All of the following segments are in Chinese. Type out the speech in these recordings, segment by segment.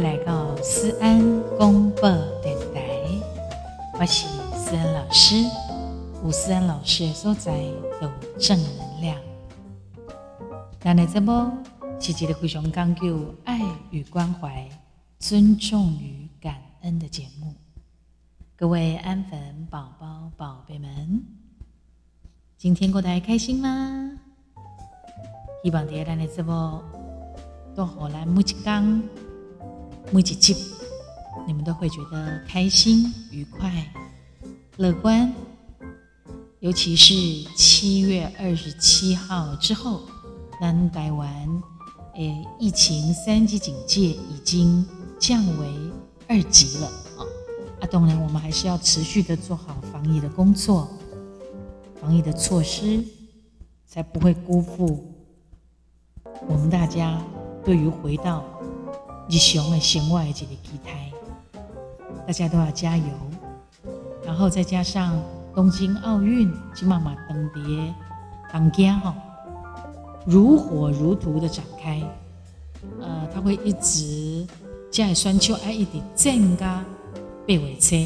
来到思安公播电台，我是思安老师。吴思安老师的所在有正能量。咱的节目是一个非常讲究爱与关怀、尊重与感恩的节目。各位安粉宝宝、宝贝们，今天过得还开心吗？希望在咱的节目都好来每一天。每一集，你们都会觉得开心、愉快、乐观。尤其是七月二十七号之后，南台湾诶疫情三级警戒已经降为二级了啊！啊，当然我们还是要持续的做好防疫的工作，防疫的措施，才不会辜负我们大家对于回到。日常的生活的一个期待，大家都要加油。然后再加上东京奥运，金妈妈登蝶当家哈，如火如荼的展开。呃，他会一直加酸丘爱一点增加贝尾车，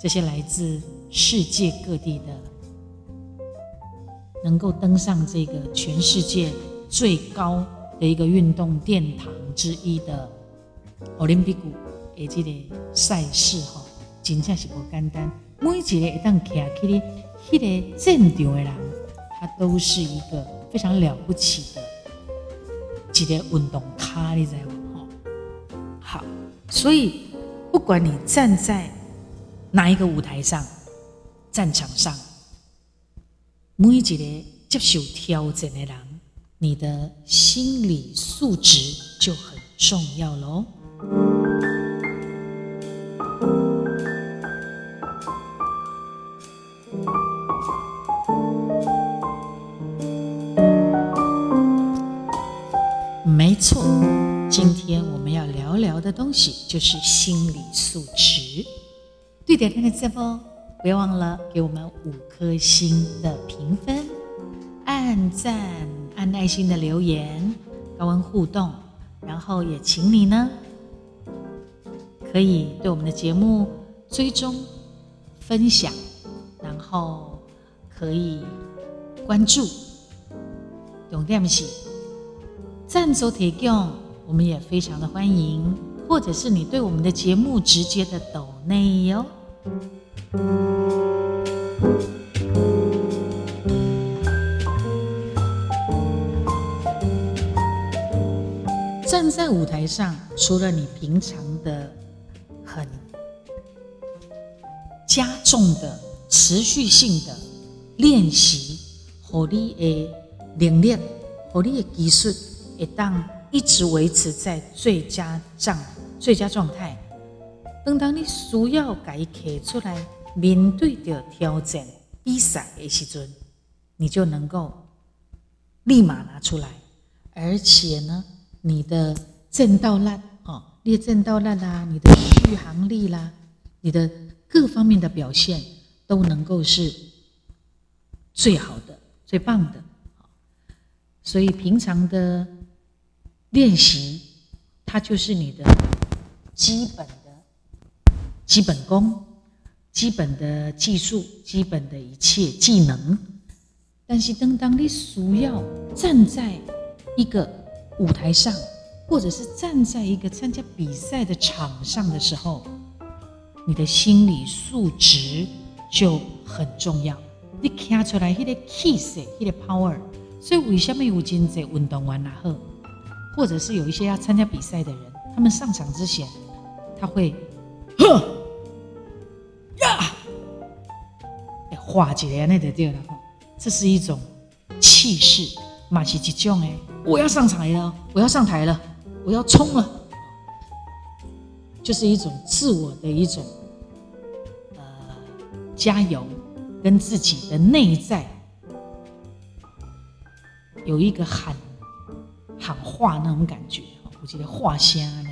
这些来自世界各地的，能够登上这个全世界最高的一个运动殿堂之一的。奥林匹克的这个赛事哈，真正是不简单。每一个一旦站起咧，迄个战场的人，他都是一个非常了不起的一个运动咖，你知无？哈，好，所以不管你站在哪一个舞台上、战场上，每一个接受挑战的人，你的心理素质就很重要喽。没错，今天我们要聊聊的东西就是心理素质。对点看的节目，不要忘了给我们五颗星的评分，按赞、按爱心的留言，高温互动，然后也请你呢。可以对我们的节目追踪、分享，然后可以关注。懂点不起？赞助提供，我们也非常的欢迎，或者是你对我们的节目直接的抖内哟。站在舞台上，除了你平常的。重的、持续性的练习，和你的能力、和你的技术，会当一直维持在最佳状、最佳状态。等到你需要改克出来，面对着挑战比赛的时阵，你就能够立马拿出来，而且呢，你的正道力。列阵到烂啦，你的续航力啦，你的各方面的表现都能够是最好的、最棒的。所以平常的练习，它就是你的基本的基本功、基本的技术、基本的一切技能。但是，当当你需要站在一个舞台上，或者是站在一个参加比赛的场上的时候，你的心理素质就很重要。你看出来那个气势、那个 power。所以为什么有真济运动员啊？后，或者是有一些要参加比赛的人，他们上场之前，他会，呵呀，化解了那个对了。这是一种气势，嘛是一种诶，我要上台了，我要上台了。我要冲了，就是一种自我的一种呃加油，跟自己的内在有一个喊喊话那种感觉我觉得话声呢，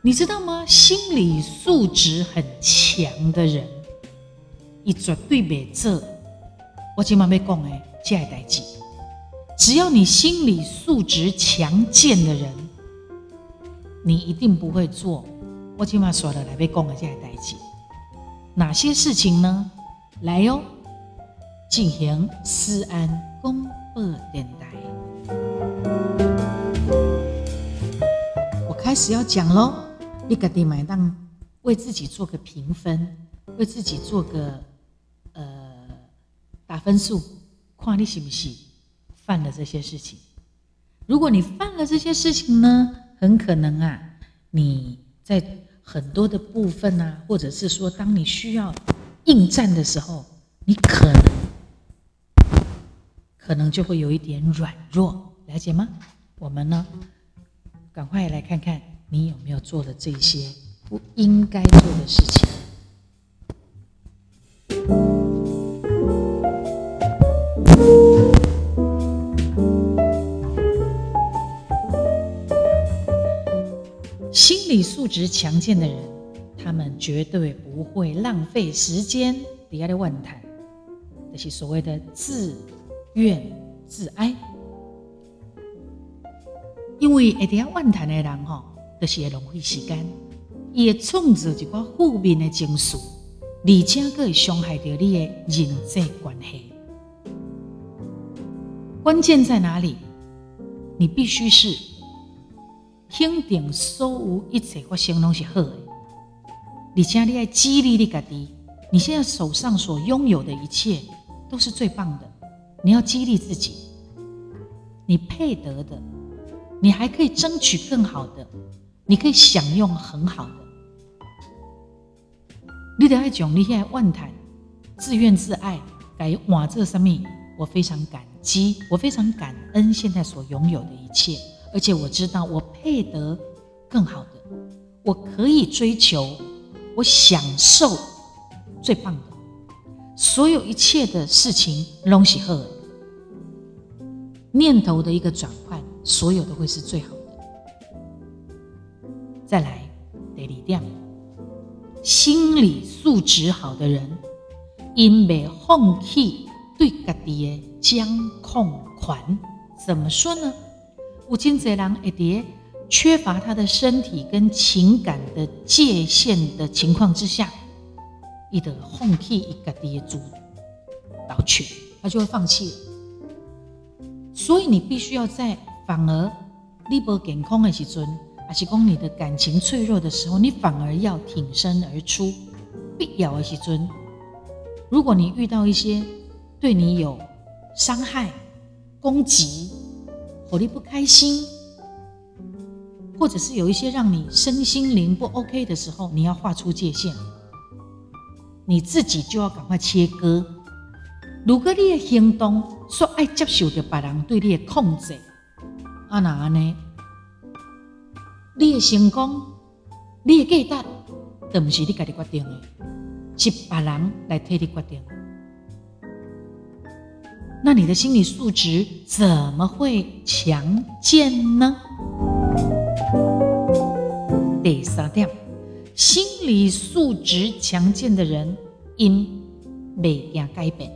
你知道吗？心理素质很强的人，一绝对没这我今晚要讲的这代志。只要你心理素质强健的人，你一定不会做。我今晚说了来被讲的这些代志，哪些事情呢？来哟，进行思安公播电台。我开始要讲喽，你个地买当为自己做个评分，为自己做个呃打分数，看你是不是犯了这些事情。如果你犯了这些事情呢，很可能啊，你在很多的部分啊，或者是说，当你需要应战的时候，你可能可能就会有一点软弱，了解吗？我们呢，赶快来看看你有没有做了这些不应该做的事情。质强健的人，他们绝对不会浪费时间底下的问谈，这是所谓的自怨自哀。因为底下问谈的人吼，都是会浪费时间，伊会创造一个负面的情绪，而且佫会伤害到你的人际关系。关键在哪里？你必须是。肯定所有一切发生拢是好的，而且你爱激励你家己。你现在手上所拥有的一切都是最棒的，你要激励自己，你配得的，你还可以争取更好的，你可以享用很好的。你得爱讲，你现在万谈自怨自艾，该哇这上面，我非常感激，我非常感恩现在所拥有的一切。而且我知道我配得更好的，我可以追求，我享受最棒的，所有一切的事情拢是好的。念头的一个转换，所有都会是最好的。再来第二点，心理素质好的人，因为放弃对家己的掌控权，怎么说呢？有真侪人会伫缺乏他的身体跟情感的界限的情况之下，伊的放弃一个的主导权，他就会放弃。所以你必须要在反而你不健康的时阵，还是讲你的感情脆弱的时候，你反而要挺身而出。必要的时阵，如果你遇到一些对你有伤害、攻击。火力不开心，或者是有一些让你身心灵不 OK 的时候，你要画出界限，你自己就要赶快切割。如果你的行动说爱接受着别人对你的控制，啊那呢？你的成功，你的价值，都不是你家己决定的，是别人来替你决定。那你的心理素质怎么会强健呢？第三点，心理素质强健的人因未惊改变，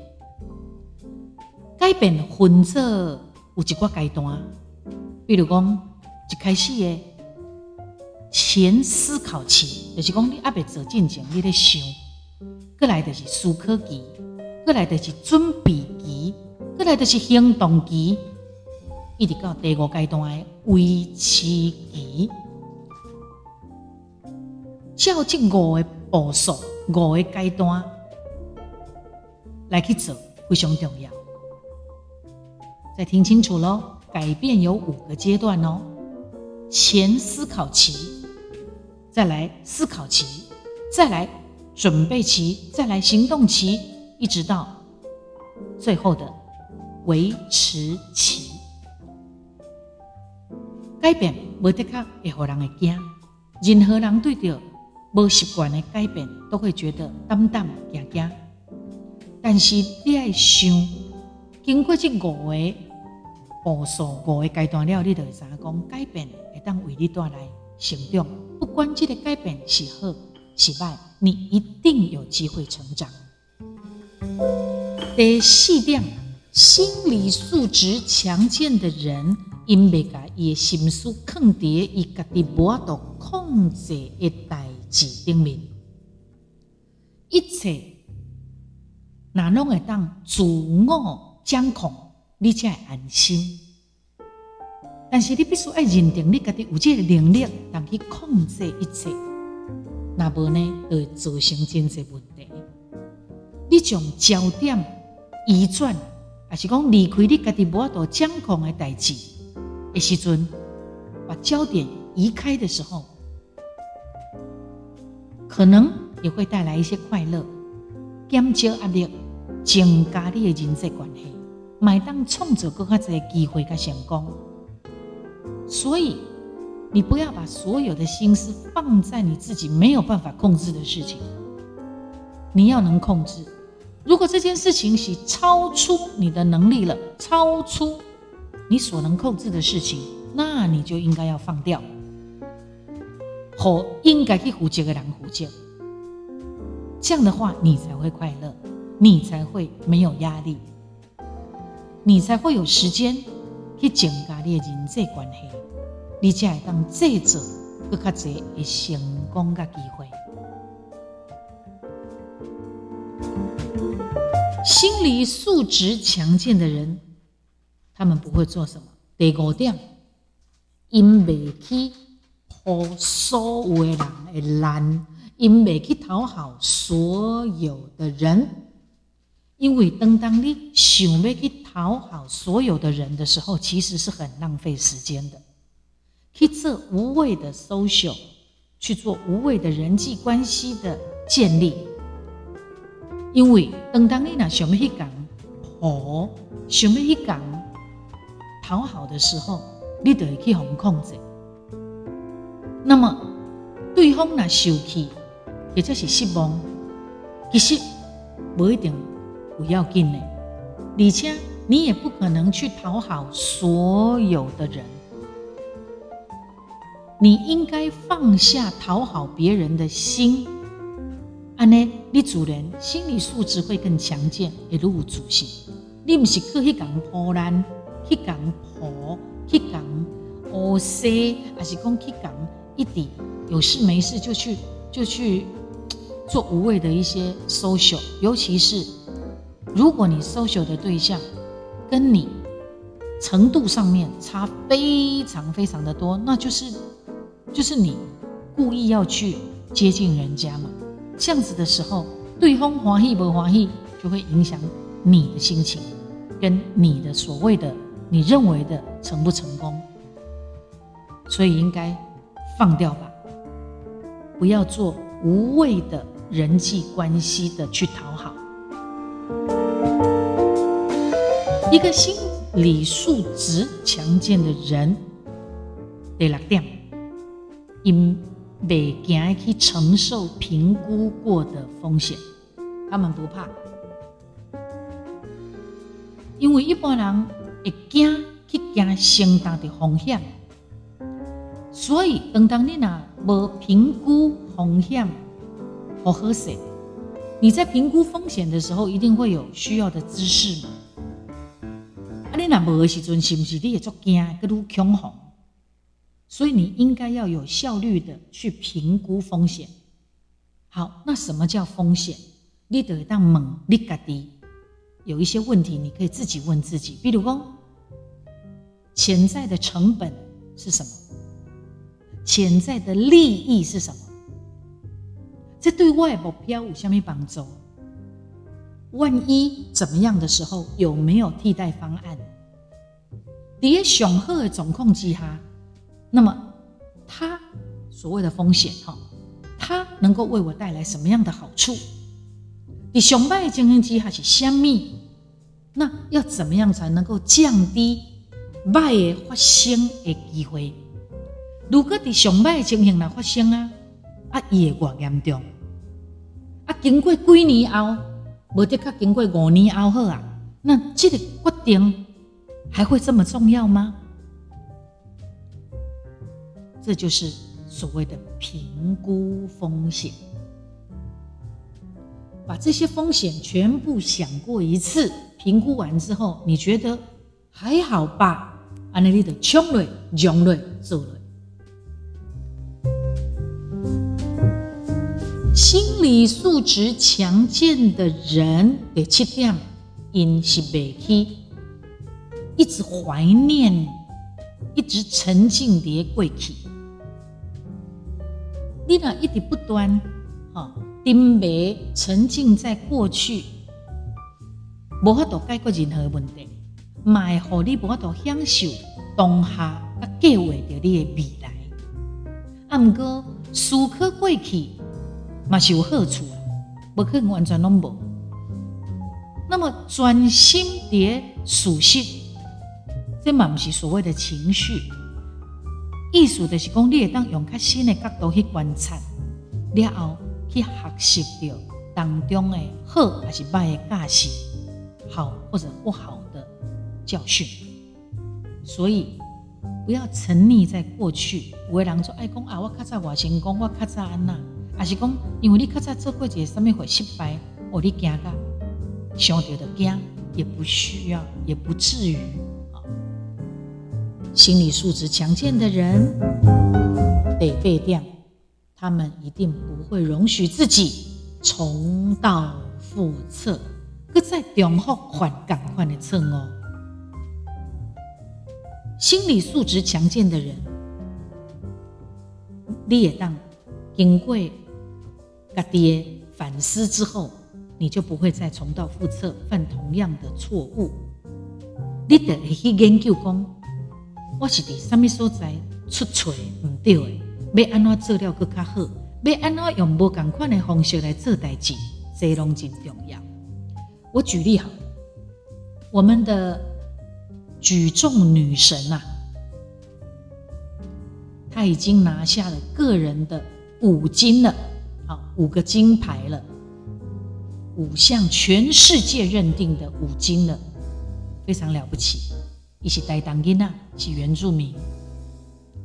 改变分做有一个阶段，比如讲一开始的前思考期，就是讲你阿未做进前，你咧想，过来就是思考期，过来就是准备期。过来就是行动期，一直到第五阶段的维持期。照这五个步数、五个阶段来去做，非常重要。再听清楚喽，改变有五个阶段哦：前思考期，再来思考期，再来准备期，再来行动期，一直到最后的。维持期，改变无得卡会互人会惊。任何人对着无习惯的改变，都会觉得胆胆惊惊。但是你爱想，经过这五个步数、五个阶段了，你就会知讲改变会当为你带来成长。不管这个改变是好是坏，你一定有机会成长。第四点。心理素质强健的人，因未甲伊的心思放伫伊家己无法度控制的代志顶面，一切若拢会当自我掌控，你才会安心。但是你必须爱认定你家己有这个能力，当去控制一切，那无呢，就会造成真济问题。你将焦点移转，还是讲离开你家己无法度掌控的代志的时阵，把焦点移开的时候，可能也会带来一些快乐，减少压力，增加你的人际关系，买当创造更加多机会甲成功。所以，你不要把所有的心思放在你自己没有办法控制的事情。你要能控制。如果这件事情是超出你的能力了，超出你所能控制的事情，那你就应该要放掉，和应该去负责的人负责。这样的话，你才会快乐，你才会没有压力，你才会有时间去增加你的人际关系。你才会当制造更加多的成功嘅机会。心理素质强健的人，他们不会做什么。第五点，因未去讨所有人的难，因未去讨好所有的人。因为当当你想要去讨好所有的人的时候，其实是很浪费时间的。去做无谓的 social，去做无谓的人际关系的建立，因为当当你若想要去讲好，想要去讲讨好的时候，你就会去互控制。那么对方若受气，或者是失望，其实不一定不要紧的，而且你也不可能去讨好所有的人。你应该放下讨好别人的心，安呢，你主人心理素质会更强健，会如有自信。你不是去讲破烂，去讲破，去讲乌西，还是讲去讲一点有事没事就去就去做无谓的一些 social，尤其是如果你 social 的对象跟你程度上面差非常非常的多，那就是。就是你故意要去接近人家嘛，这样子的时候，对方欢喜不欢喜，就会影响你的心情，跟你的所谓的你认为的成不成功。所以应该放掉吧，不要做无谓的人际关系的去讨好。一个心理素质强健的人，第六点。因未惊去承受评估过的风险，他们不怕，因为一般人会惊去惊承担的风险，所以当当你若无评估风险，好好势，你在评估风险的时候，一定会有需要的知识嘛。啊，你若无的时阵，是不是你会足惊，佮愈恐慌？所以你应该要有效率的去评估风险。好，那什么叫风险？你得当猛，你家己有一些问题，你可以自己问自己。比如说，潜在的成本是什么？潜在的利益是什么？这对外目标有什么帮助？万一怎么样的时候，有没有替代方案？在上好的状况之下。那么，它所谓的风险哈，它能够为我带来什么样的好处？你熊败经营机还是相密？那要怎么样才能够降低败的发生的机会？如果你熊败情形来发生啊，啊，伊会偌严重？啊，经过几年后，无得较经过五年后好啊？那这个决定还会这么重要吗？这就是所谓的评估风险，把这些风险全部想过一次，评估完之后，你觉得还好吧？安尼你就冲落、融落、做落。心理素质强健的人，第七点，因是未去一直怀念，一直沉浸伫过去。你若一直不断，哈，沉迷沉浸在过去，无法度解决任何问题，卖互你无法度享受当下，甲计划着你的未来。啊，毋过思考过去嘛是有好处啊，无可能完全拢无。那么专心伫熟悉，这嘛毋是所谓的情绪。意思就是讲，你会当用较新的角度去观察，了后去学习到当中的好还是坏的假设，好或者不好的教训。所以不要沉溺在过去。有的人说：“爱讲啊，我较早外成功，我较早安那，还是讲因为你较早做过一个什么会失败，哦，你惊噶，想到就惊，也不需要，也不至于。”心理素质强健的人得被掉，他们一定不会容许自己重蹈覆辙，搁再重复犯同款的错误。心理素质强健的人，你也当经过家己的反思之后，你就不会再重蹈覆辙，犯同样的错误。你得去研究讲。我是伫什么所在出错唔对的，要安怎做了更较好？要安怎用无共款的方式来做代志？这拢真重要。我举例好，我们的举重女神啊，她已经拿下了个人的五金了，好五个金牌了，五项全世界认定的五金了，非常了不起。一起带当囡啊，是原住民，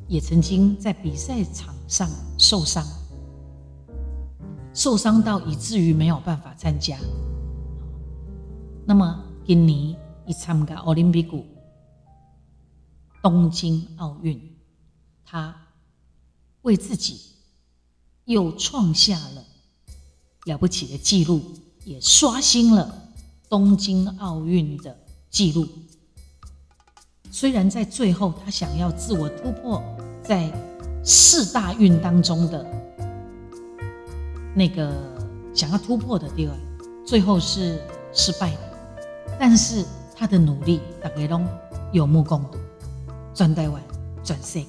也曾经在比赛场上受伤，受伤到以至于没有办法参加。那么今年一参加奥林匹克东京奥运，他为自己又创下了了不起的纪录，也刷新了东京奥运的纪录。虽然在最后，他想要自我突破，在四大运当中的那个想要突破的地方，最后是失败的。但是他的努力，大家都有目共睹，转台湾，转世界。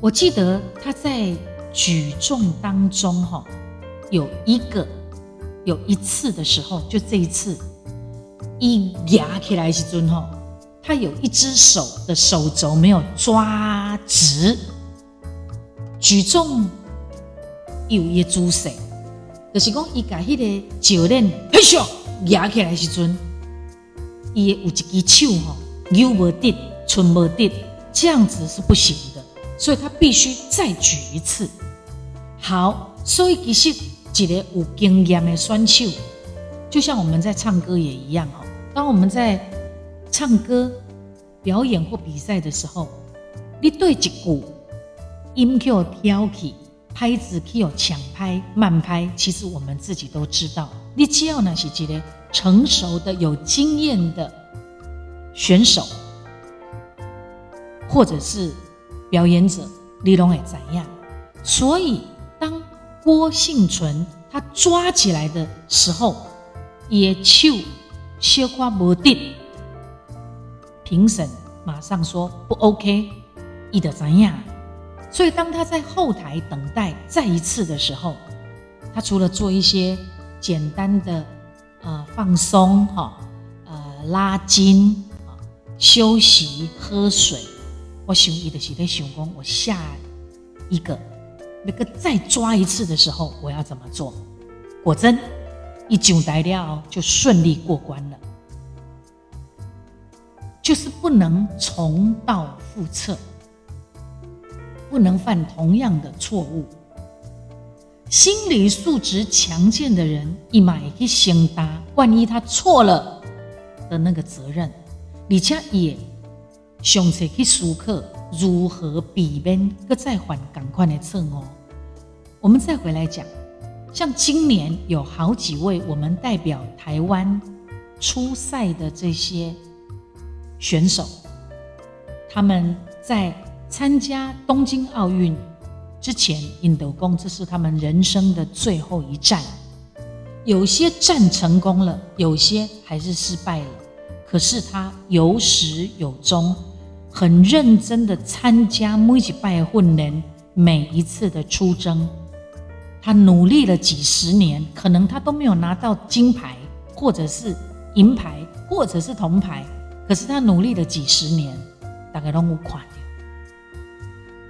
我记得他在举重当中，哈，有一个有一次的时候，就这一次，一压起来时阵，哈。他有一只手的手肘没有抓直，举重有一姿势，就是讲伊把迄个教练嘿咻压起来时阵，伊有一只手吼扭无得，寸无得，这样子是不行的，所以他必须再举一次。好，所以其实一个有经验的选手，就像我们在唱歌也一样哦，当我们在。唱歌、表演或比赛的时候，你对一句音调挑起，拍子去有抢拍、慢拍，其实我们自己都知道。你只要那是一个成熟的、有经验的选手，或者是表演者，你拢会怎样？所以，当郭幸存他抓起来的时候，也手小可无定。评审马上说不 OK，伊的怎样？所以当他在后台等待再一次的时候，他除了做一些简单的呃放松哈呃拉筋休息喝水，我想伊的是在想讲，我下一个那个再抓一次的时候我要怎么做？果真一上台了就顺利过关了。就是不能重蹈覆辙，不能犯同样的错误。心理素质强健的人，一买一承担万一他错了的那个责任，而且也上册去思考如何避免搁再犯同款的错误。我们再回来讲，像今年有好几位我们代表台湾出赛的这些选手，他们在参加东京奥运之前，印度宫这是他们人生的最后一战。有些战成功了，有些还是失败了。可是他有始有终，很认真的参加每一拜训练，每一次的出征，他努力了几十年，可能他都没有拿到金牌，或者是银牌，或者是铜牌。可是他努力了几十年，大概都无垮掉。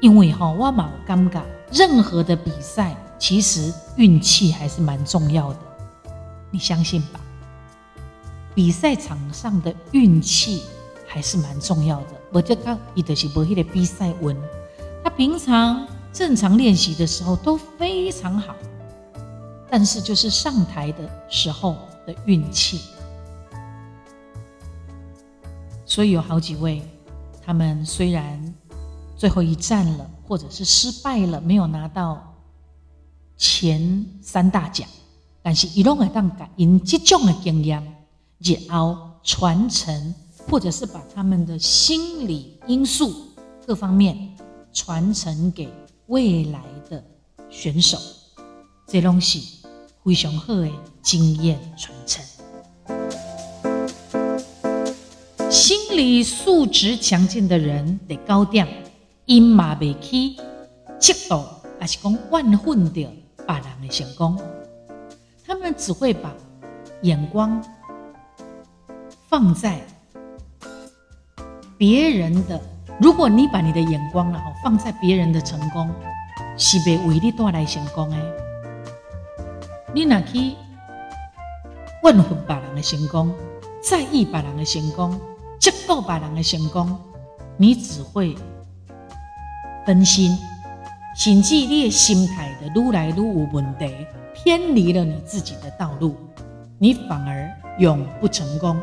因为哈，我冇尴尬，任何的比赛其实运气还是蛮重要的，你相信吧？比赛场上的运气还是蛮重要的。我就讲，伊就是无迄个比赛运，他平常正常练习的时候都非常好，但是就是上台的时候的运气。所以有好几位，他们虽然最后一战了，或者是失败了，没有拿到前三大奖，但是伊拢会当改因这种的经验。日后传承，或者是把他们的心理因素各方面传承给未来的选手，这东西非常好的经验传承。心理素质强健的人得高调，因嘛未去嫉妒，还是讲万混掉别人的成功，他们只会把眼光。放在别人的，如果你把你的眼光啊放在别人的成功，是被为你带来成功诶。你那去问候别人的成功，在意别人的成功，做别人的成功，你只会分心，甚至你的心态的愈来愈有问题，偏离了你自己的道路，你反而永不成功。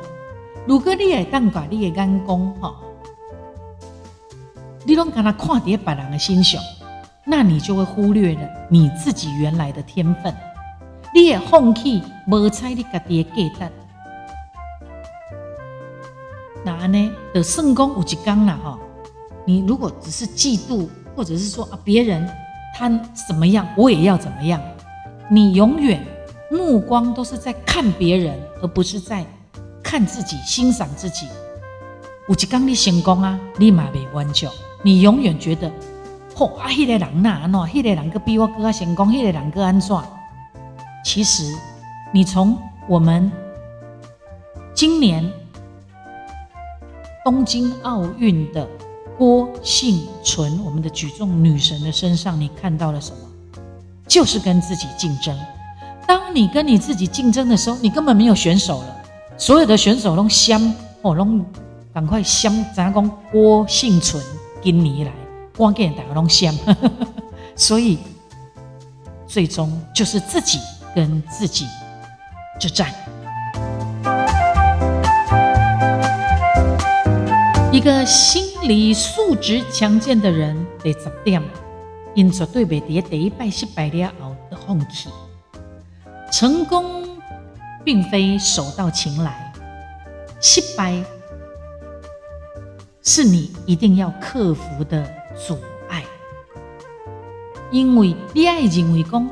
如果你会当把你的眼光哈，你拢跟他看在别人的心上，那你就会忽略了你自己原来的天分。你也放弃无采你家己的价值，呢？的圣功有一刚了哈。你如果只是嫉妒，或者是说啊别人他怎么样，我也要怎么样，你永远目光都是在看别人，而不是在。看自己，欣赏自己。有一刚你成功啊，你嘛未完全。你永远觉得，嚯啊，迄个人呐，喏，迄个人个比我更加成功，迄个人个安怎？其实，你从我们今年东京奥运的郭幸存，我们的举重女神的身上，你看到了什么？就是跟自己竞争。当你跟你自己竞争的时候，你根本没有选手了。所有的选手拢相哦，拢赶快相，咱讲郭幸存今年来，关键大家拢相，所以最终就是自己跟自己之战。一个心理素质强健的人得十点，因绝对袂伫第一拜失败了后的放弃，成功。并非手到擒来，失败是你一定要克服的阻碍。因为你爱认为讲，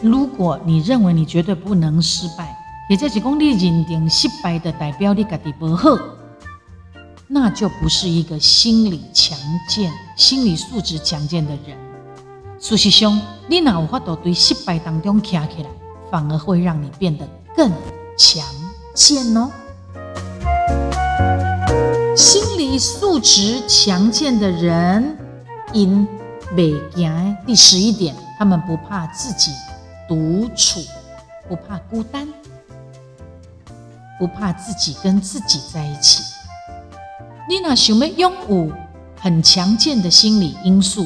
如果你认为你绝对不能失败，也就是讲你认定失败的代表你家己不好，那就不是一个心理强健、心理素质强健的人。事实上，你哪有法度对失败当中站起来，反而会让你变得。更强健哦，心理素质强健的人，因北行第十一点，他们不怕自己独处，不怕孤单，不怕自己跟自己在一起。你那想要拥有很强健的心理因素，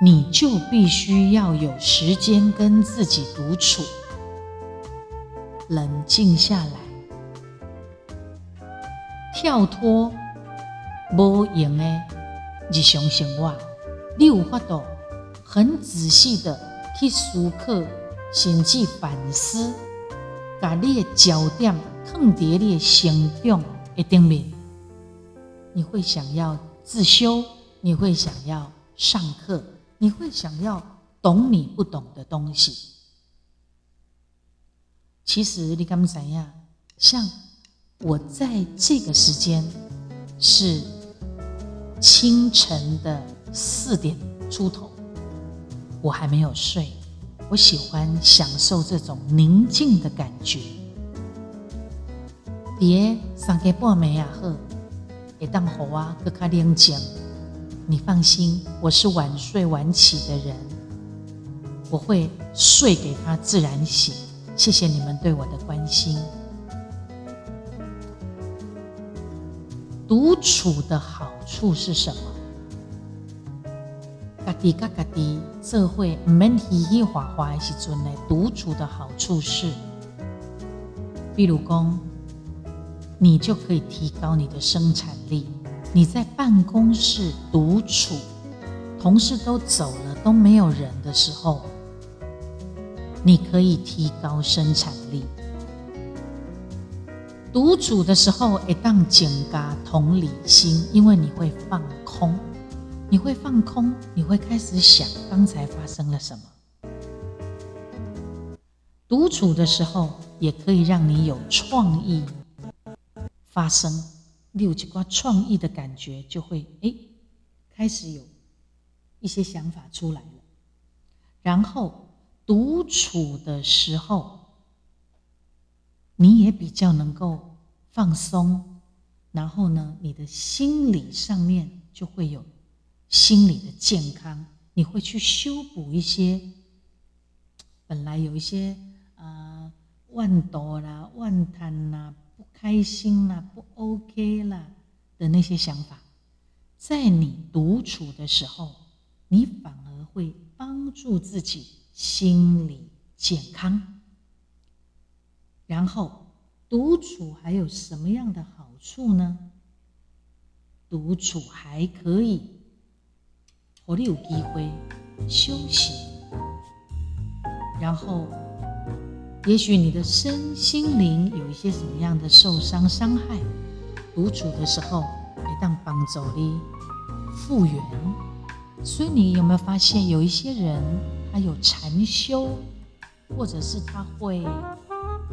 你就必须要有时间跟自己独处。冷静下来，跳脱无用的日常生活，你有法度很仔细的去思考，甚至反思，把你的焦点放在你的成长的顶面。你会想要自修，你会想要上课，你会想要懂你不懂的东西。其实你敢怎样？像我在这个时间是清晨的四点出头，我还没有睡。我喜欢享受这种宁静的感觉。别三更半暝啊，呵，也当好啊，搁较宁静。你放心，我是晚睡晚起的人，我会睡给他自然醒。谢谢你们对我的关心。独处的好处是什么？家己甲家己做会唔免嘻嘻哈哈的时阵呢？独处的好处是，比如讲，你就可以提高你的生产力。你在办公室独处，同事都走了，都没有人的时候。你可以提高生产力。独处的时候，一当减加同理心，因为你会放空，你会放空，你会开始想刚才发生了什么。独处的时候，也可以让你有创意发生，你有几挂创意的感觉，就会哎，开始有一些想法出来了，然后。独处的时候，你也比较能够放松，然后呢，你的心理上面就会有心理的健康，你会去修补一些本来有一些啊万多啦、万滩啦、开心啦、不 OK 啦的那些想法，在你独处的时候，你反而会帮助自己。心理健康，然后独处还有什么样的好处呢？独处还可以，我你有机会休息，然后也许你的身心灵有一些什么样的受伤伤害，独处的时候可以当帮助你复原。所以你有没有发现有一些人？他有禅修，或者是他会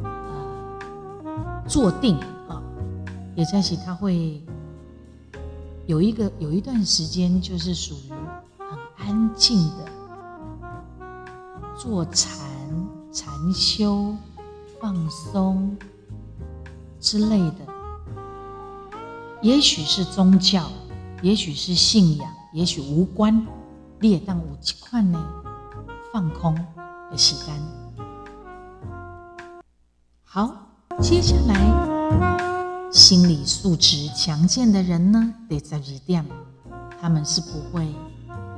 呃坐定啊，也在起他会有一个有一段时间，就是属于很安静的坐禅、禅修、放松之类的。也许是宗教，也许是信仰，也许无关。列当五七块呢？放空的时间。好，接下来心理素质强健的人呢，得在二点，他们是不会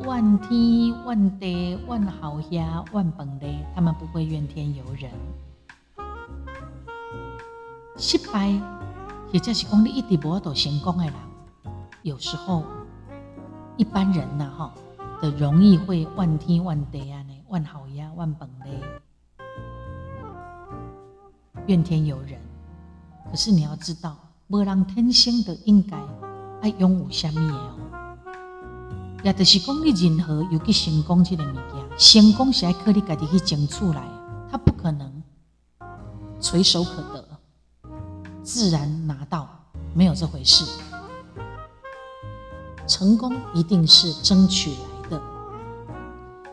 万天万地万好呀万本的，他们不会怨天尤人。失败，或者是讲你一直无到成功的人，有时候一般人呐，哈，的容易会万天万地啊。万好呀，万本嘞，怨天尤人。可是你要知道，无人天生的应该爱拥有什么哦。也就是讲，你任何有去成功这个物件，成功是爱靠你家己去争取来，他不可能垂手可得，自然拿到，没有这回事。成功一定是争取来的，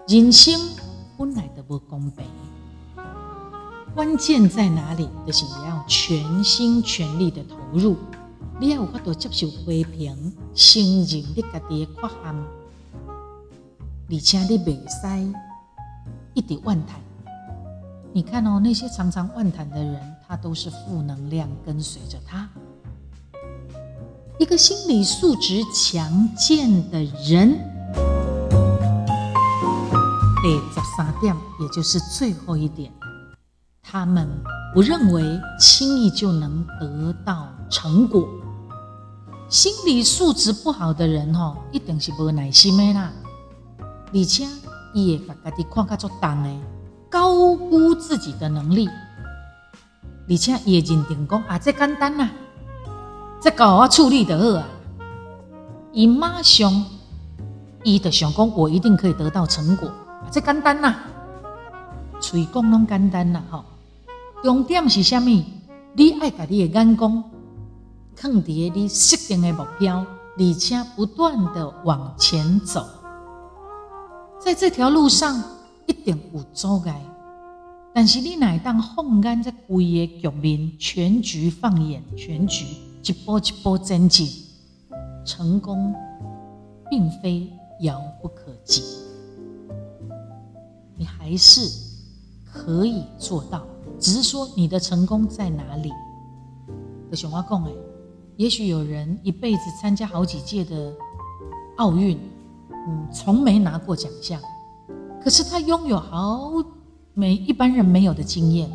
人生。本来的不公平，关键在哪里？就是你要全心全力的投入，你也有法度接受批评，承认你家己的缺陷，而且你袂使一直怨叹。你看哦，那些常常怨叹的人，他都是负能量跟随着他。一个心理素质强健的人。第十三点，也就是最后一点，他们不认为轻易就能得到成果，心理素质不好的人吼，一定是无耐心的啦，而且伊会把家己看较作重的，高估自己的能力，而且伊会认定讲啊，这简单啦，这搞我处理得好啊，伊马上伊就想讲，我一定可以得到成果，啊这简单啦，嘴讲拢简单啦吼，重点是虾米？你爱家己的眼光。放伫你设定的目标，而且不断的往前走，在这条路上一定有阻碍，但是你乃当放眼这规个局面，全局放眼全局，一步一步前进，成功并非遥不可及，你还是可以做到，只是说你的成功在哪里？就像我讲诶。也许有人一辈子参加好几届的奥运，嗯，从没拿过奖项，可是他拥有好没一般人没有的经验。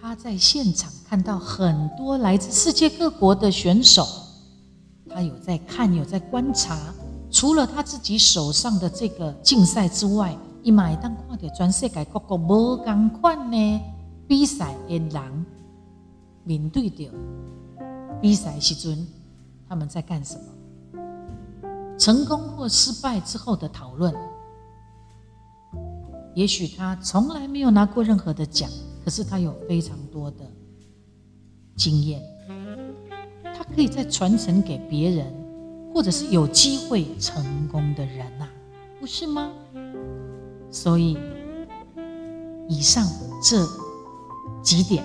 他在现场看到很多来自世界各国的选手，他有在看，有在观察。除了他自己手上的这个竞赛之外，伊嘛会当看到全世界各国无同款的比赛的人面对着。比赛时尊，他们在干什么？成功或失败之后的讨论。也许他从来没有拿过任何的奖，可是他有非常多的经验，他可以再传承给别人，或者是有机会成功的人呐，不是吗？所以，以上这几点，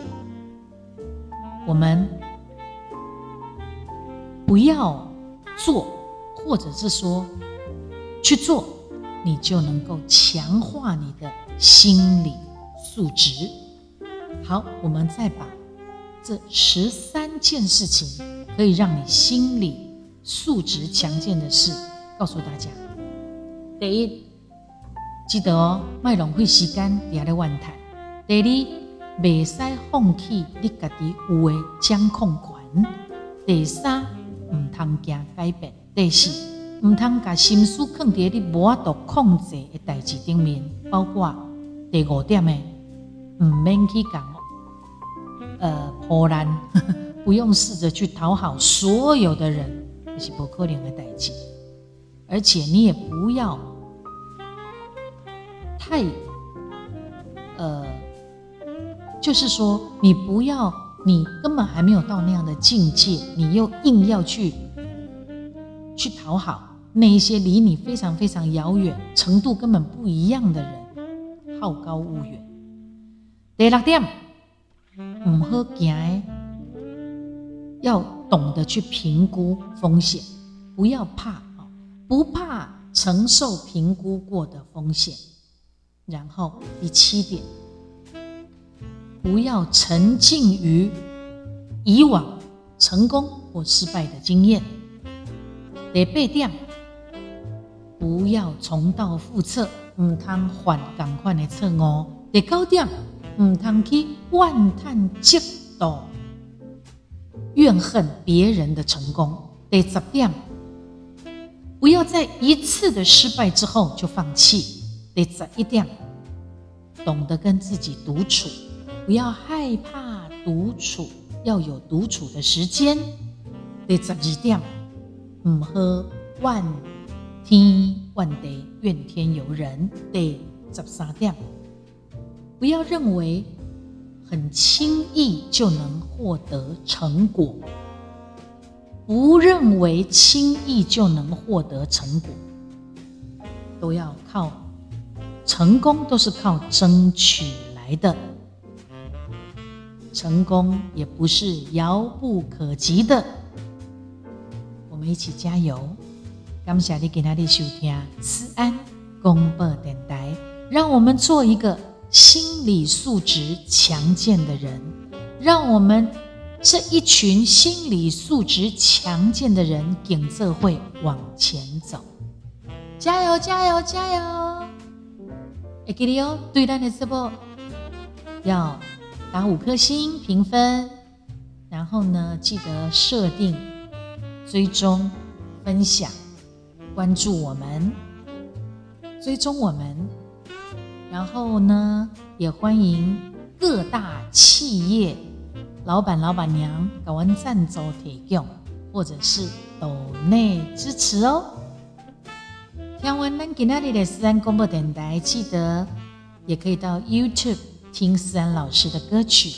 我们。不要做，或者是说去做，你就能够强化你的心理素质。好，我们再把这十三件事情可以让你心理素质强健的事告诉大家。第一，记得哦，卖浪费时间，别来乱谈。第二，未使放弃你家己有的掌控权。第三。唔通惊改变，第四，唔通把心思放伫你无法度控制的代志顶面，包括第五点诶，唔免去讲，呃，破烂，不用试着去讨好所有的人，这是不可能的代志，而且你也不要太，呃，就是说你不要。你根本还没有到那样的境界，你又硬要去去讨好那一些离你非常非常遥远、程度根本不一样的人，好高骛远。第六点，唔好惊，要懂得去评估风险，不要怕不怕承受评估过的风险。然后第七点。不要沉浸于以往成功或失败的经验，得背点。不要重蹈覆辙，唔通犯同款的错误。第九点，唔通去怨叹嫉妒、怨恨别人的成功。第十点，不要在一次的失败之后就放弃。第十一点，懂得跟自己独处。不要害怕独处，要有独处的时间。第十二点，唔好万天万地、怨天尤人。第十三点，不要认为很轻易就能获得成果，不认为轻易就能获得成果，都要靠成功，都是靠争取来的。成功也不是遥不可及的，我们一起加油！感谢你给他的收听，思安公布电台，让我们做一个心理素质强健的人，让我们这一群心理素质强健的人，景色会往前走。加油！加油！加油！哎，给你哦，对待的直播要。打五颗星评分，然后呢，记得设定追踪、分享、关注我们，追踪我们。然后呢，也欢迎各大企业老板、老板娘搞完赞助提供，或者是抖内支持哦。听完咱今天的思安广播电台，记得也可以到 YouTube 听思安老师的歌曲，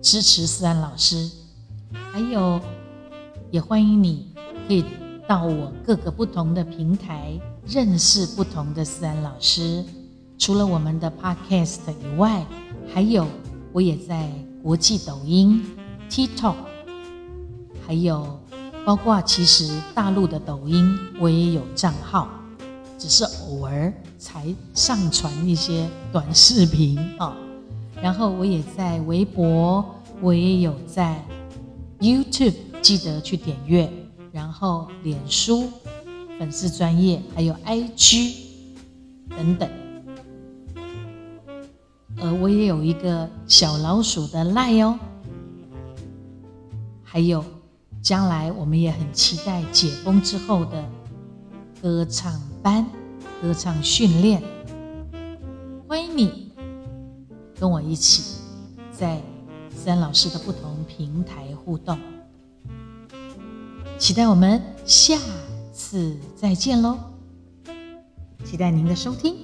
支持思安老师。还有，也欢迎你可以到我各个不同的平台认识不同的思安老师。除了我们的 Podcast 以外，还有我也在国际抖音、TikTok，还有包括其实大陆的抖音我也有账号，只是偶尔才上传一些短视频啊。然后我也在微博，我也有在。YouTube 记得去点阅，然后脸书粉丝专业，还有 IG 等等。呃，我也有一个小老鼠的赖哦。还有，将来我们也很期待解封之后的歌唱班、歌唱训练。欢迎你跟我一起在。三老师的不同平台互动，期待我们下次再见喽！期待您的收听。